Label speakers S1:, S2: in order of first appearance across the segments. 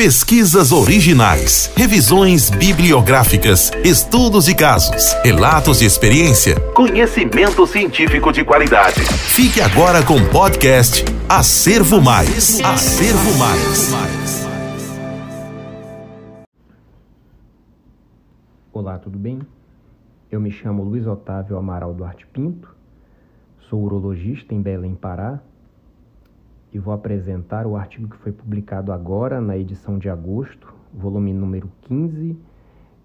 S1: Pesquisas originais, revisões bibliográficas, estudos de casos, relatos de experiência, conhecimento científico de qualidade. Fique agora com o podcast Acervo Mais. Acervo Mais.
S2: Olá, tudo bem? Eu me chamo Luiz Otávio Amaral Duarte Pinto, sou urologista em Belém, Pará e vou apresentar o artigo que foi publicado agora na edição de agosto, volume número 15,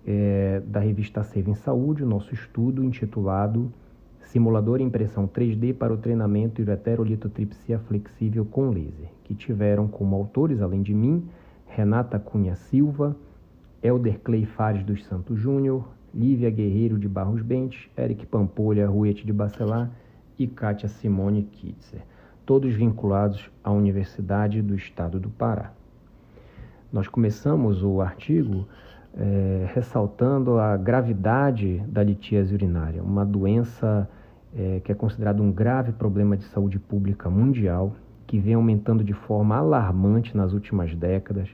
S2: é, da revista Save em Saúde, o nosso estudo intitulado Simulador e Impressão 3D para o Treinamento Ureterolitotripsia Flexível com Laser, que tiveram como autores, além de mim, Renata Cunha Silva, Elder Clay Fares dos Santos Júnior, Lívia Guerreiro de Barros Bentes, Eric Pampolha Ruete de Bacelar e Kátia Simone Kitzer todos vinculados à Universidade do Estado do Pará. Nós começamos o artigo é, ressaltando a gravidade da litíase urinária, uma doença é, que é considerada um grave problema de saúde pública mundial, que vem aumentando de forma alarmante nas últimas décadas,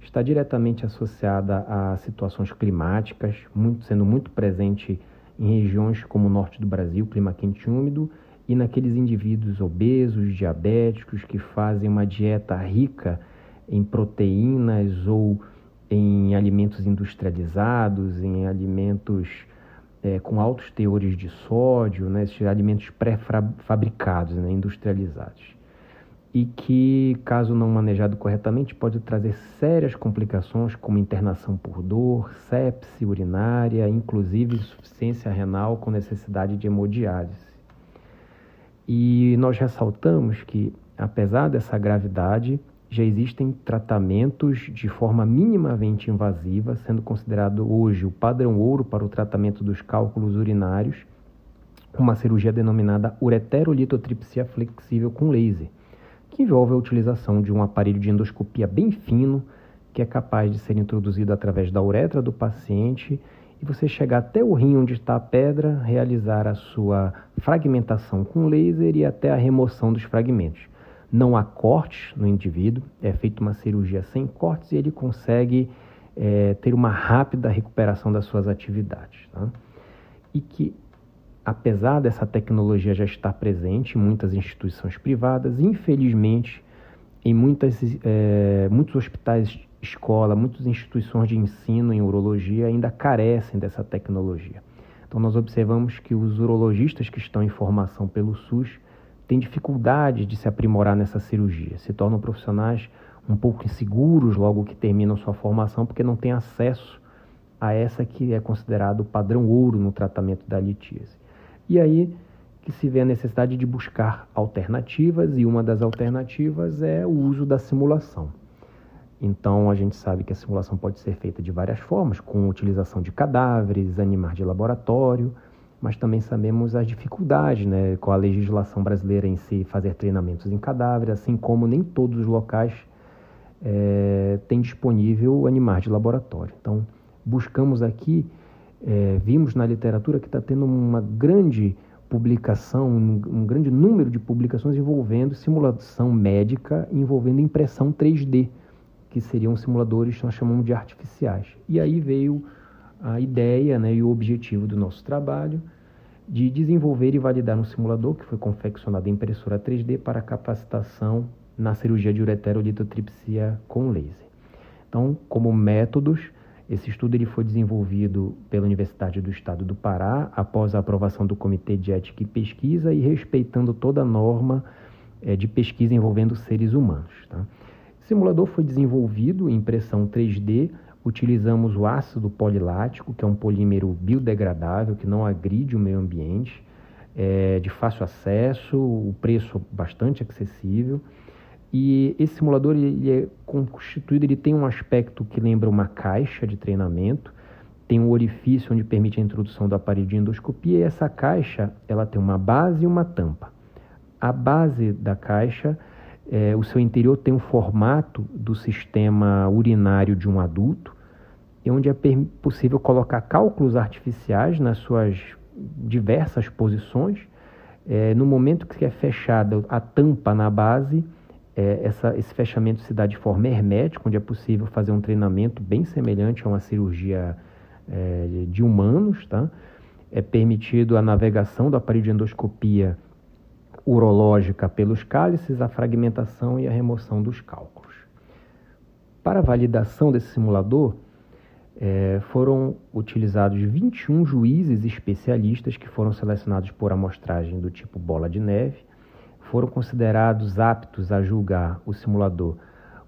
S2: está diretamente associada a situações climáticas, muito, sendo muito presente em regiões como o norte do Brasil, clima quente e úmido, e naqueles indivíduos obesos, diabéticos, que fazem uma dieta rica em proteínas ou em alimentos industrializados, em alimentos é, com altos teores de sódio, né, esses alimentos pré-fabricados, né, industrializados. E que, caso não manejado corretamente, pode trazer sérias complicações como internação por dor, sepse urinária, inclusive insuficiência renal com necessidade de hemodiálise. E nós ressaltamos que, apesar dessa gravidade, já existem tratamentos de forma minimamente invasiva, sendo considerado hoje o padrão ouro para o tratamento dos cálculos urinários, uma cirurgia denominada ureterolitotripsia flexível com laser, que envolve a utilização de um aparelho de endoscopia bem fino, que é capaz de ser introduzido através da uretra do paciente e você chegar até o rim onde está a pedra, realizar a sua fragmentação com laser e até a remoção dos fragmentos. Não há cortes no indivíduo, é feita uma cirurgia sem cortes e ele consegue é, ter uma rápida recuperação das suas atividades. Tá? E que, apesar dessa tecnologia já estar presente em muitas instituições privadas, infelizmente, em muitas, é, muitos hospitais escola, muitas instituições de ensino em urologia ainda carecem dessa tecnologia. Então, nós observamos que os urologistas que estão em formação pelo SUS têm dificuldade de se aprimorar nessa cirurgia, se tornam profissionais um pouco inseguros logo que terminam sua formação, porque não têm acesso a essa que é considerado o padrão ouro no tratamento da litíase. E aí que se vê a necessidade de buscar alternativas, e uma das alternativas é o uso da simulação. Então, a gente sabe que a simulação pode ser feita de várias formas, com utilização de cadáveres, animais de laboratório, mas também sabemos as dificuldades né, com a legislação brasileira em si fazer treinamentos em cadáveres, assim como nem todos os locais é, têm disponível animais de laboratório. Então, buscamos aqui, é, vimos na literatura que está tendo uma grande publicação, um, um grande número de publicações envolvendo simulação médica, envolvendo impressão 3D que seriam simuladores nós chamamos de artificiais. E aí veio a ideia né, e o objetivo do nosso trabalho de desenvolver e validar um simulador que foi confeccionado em impressora 3D para capacitação na cirurgia de ureterolitotripsia com laser. Então, como métodos, esse estudo ele foi desenvolvido pela Universidade do Estado do Pará após a aprovação do Comitê de Ética e Pesquisa e respeitando toda a norma é, de pesquisa envolvendo seres humanos. Tá? Simulador foi desenvolvido em impressão 3D. Utilizamos o ácido polilático, que é um polímero biodegradável que não agride o meio ambiente, é de fácil acesso, o preço bastante acessível. E esse simulador ele é constituído, ele tem um aspecto que lembra uma caixa de treinamento, tem um orifício onde permite a introdução do aparelho de endoscopia e essa caixa ela tem uma base e uma tampa. A base da caixa é, o seu interior tem um formato do sistema urinário de um adulto, onde é possível colocar cálculos artificiais nas suas diversas posições. É, no momento que é fechada a tampa na base, É, essa, esse fechamento se dá de forma hermética, onde é possível fazer um treinamento bem semelhante a uma cirurgia é, de humanos. Tá? É permitido a navegação do aparelho de endoscopia urológica pelos cálices, a fragmentação e a remoção dos cálculos. Para a validação desse simulador, é, foram utilizados 21 juízes especialistas que foram selecionados por amostragem do tipo bola de neve. Foram considerados aptos a julgar o simulador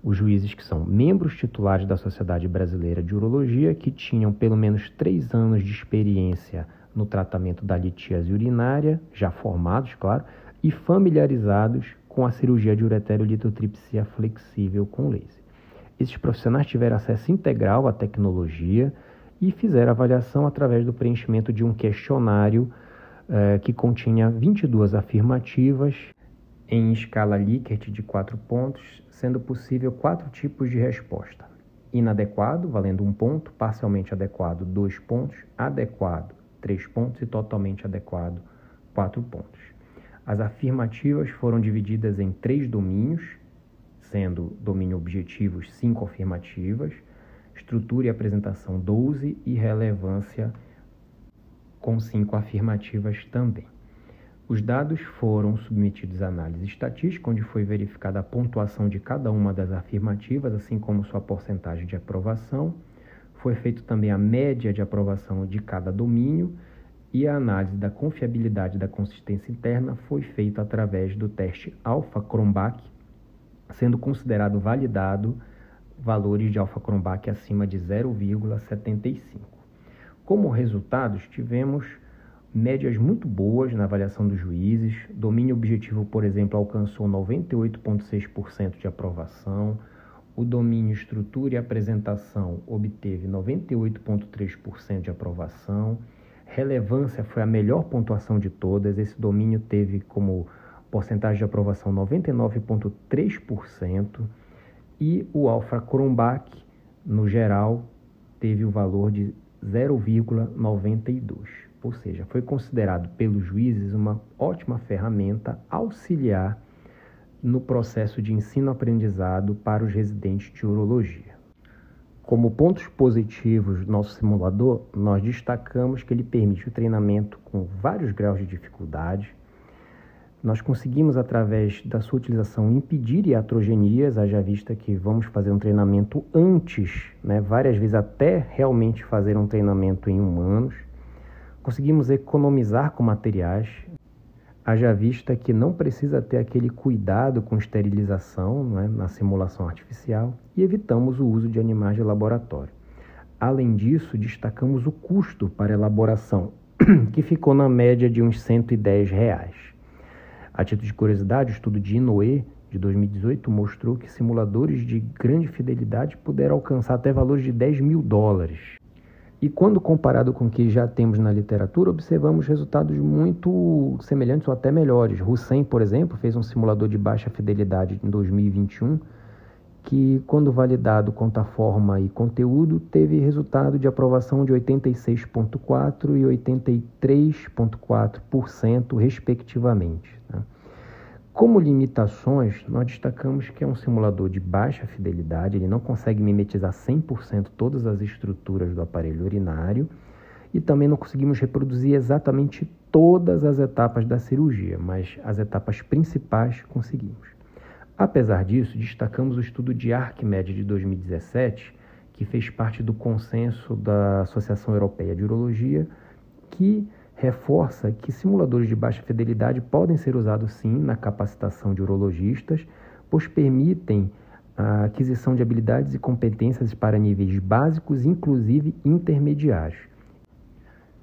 S2: os juízes que são membros titulares da Sociedade Brasileira de Urologia, que tinham pelo menos três anos de experiência no tratamento da litíase urinária, já formados, claro, e familiarizados com a cirurgia de ureterolitotripsia flexível com laser. Esses profissionais tiveram acesso integral à tecnologia e fizeram avaliação através do preenchimento de um questionário eh, que continha 22 afirmativas em escala Likert de quatro pontos, sendo possível quatro tipos de resposta: inadequado, valendo um ponto, parcialmente adequado, dois pontos, adequado, três pontos e totalmente adequado, quatro pontos. As afirmativas foram divididas em três domínios sendo domínio objetivos 5 afirmativas, estrutura e apresentação 12 e relevância com 5 afirmativas também. Os dados foram submetidos à análise estatística, onde foi verificada a pontuação de cada uma das afirmativas, assim como sua porcentagem de aprovação. Foi feito também a média de aprovação de cada domínio e a análise da confiabilidade da consistência interna foi feita através do teste Alpha-Cronbach, sendo considerado validado valores de alfa-Cronbach acima de 0,75. Como resultados, tivemos médias muito boas na avaliação dos juízes. Domínio objetivo, por exemplo, alcançou 98,6% de aprovação. O domínio estrutura e apresentação obteve 98,3% de aprovação. Relevância foi a melhor pontuação de todas. Esse domínio teve como porcentagem de aprovação 99,3%, e o Alfa Cronbach, no geral, teve o valor de 0,92%. Ou seja, foi considerado pelos juízes uma ótima ferramenta auxiliar no processo de ensino-aprendizado para os residentes de urologia. Como pontos positivos do nosso simulador, nós destacamos que ele permite o treinamento com vários graus de dificuldade, nós conseguimos, através da sua utilização, impedir iatrogenias, haja vista que vamos fazer um treinamento antes, né, várias vezes até realmente fazer um treinamento em humanos. Conseguimos economizar com materiais, haja vista que não precisa ter aquele cuidado com esterilização né, na simulação artificial e evitamos o uso de animais de laboratório. Além disso, destacamos o custo para elaboração, que ficou na média de uns 110 reais. A título de curiosidade, o estudo de Inoue de 2018 mostrou que simuladores de grande fidelidade puderam alcançar até valores de 10 mil dólares. E quando comparado com o que já temos na literatura, observamos resultados muito semelhantes ou até melhores. Hussein, por exemplo, fez um simulador de baixa fidelidade em 2021 que, quando validado à forma e conteúdo, teve resultado de aprovação de 86,4% e 83,4%, respectivamente. Né? Como limitações, nós destacamos que é um simulador de baixa fidelidade, ele não consegue mimetizar 100% todas as estruturas do aparelho urinário e também não conseguimos reproduzir exatamente todas as etapas da cirurgia, mas as etapas principais conseguimos. Apesar disso, destacamos o estudo de Arquimedes de 2017, que fez parte do consenso da Associação Europeia de Urologia, que reforça que simuladores de baixa fidelidade podem ser usados sim na capacitação de urologistas, pois permitem a aquisição de habilidades e competências para níveis básicos, inclusive intermediários.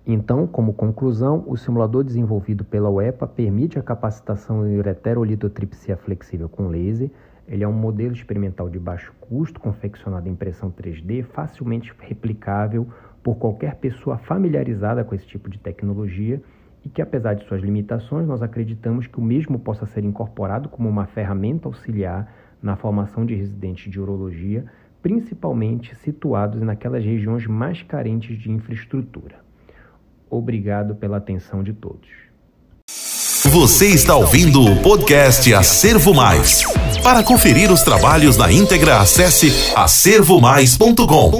S2: Então, como conclusão, o simulador desenvolvido pela UEPA permite a capacitação em ureterolitotripsia flexível com laser. Ele é um modelo experimental de baixo custo, confeccionado em impressão 3D, facilmente replicável por qualquer pessoa familiarizada com esse tipo de tecnologia e que, apesar de suas limitações, nós acreditamos que o mesmo possa ser incorporado como uma ferramenta auxiliar na formação de residentes de urologia, principalmente situados naquelas regiões mais carentes de infraestrutura. Obrigado pela atenção de todos.
S1: Você está ouvindo o podcast Acervo Mais. Para conferir os trabalhos na íntegra, acesse acervomais.com.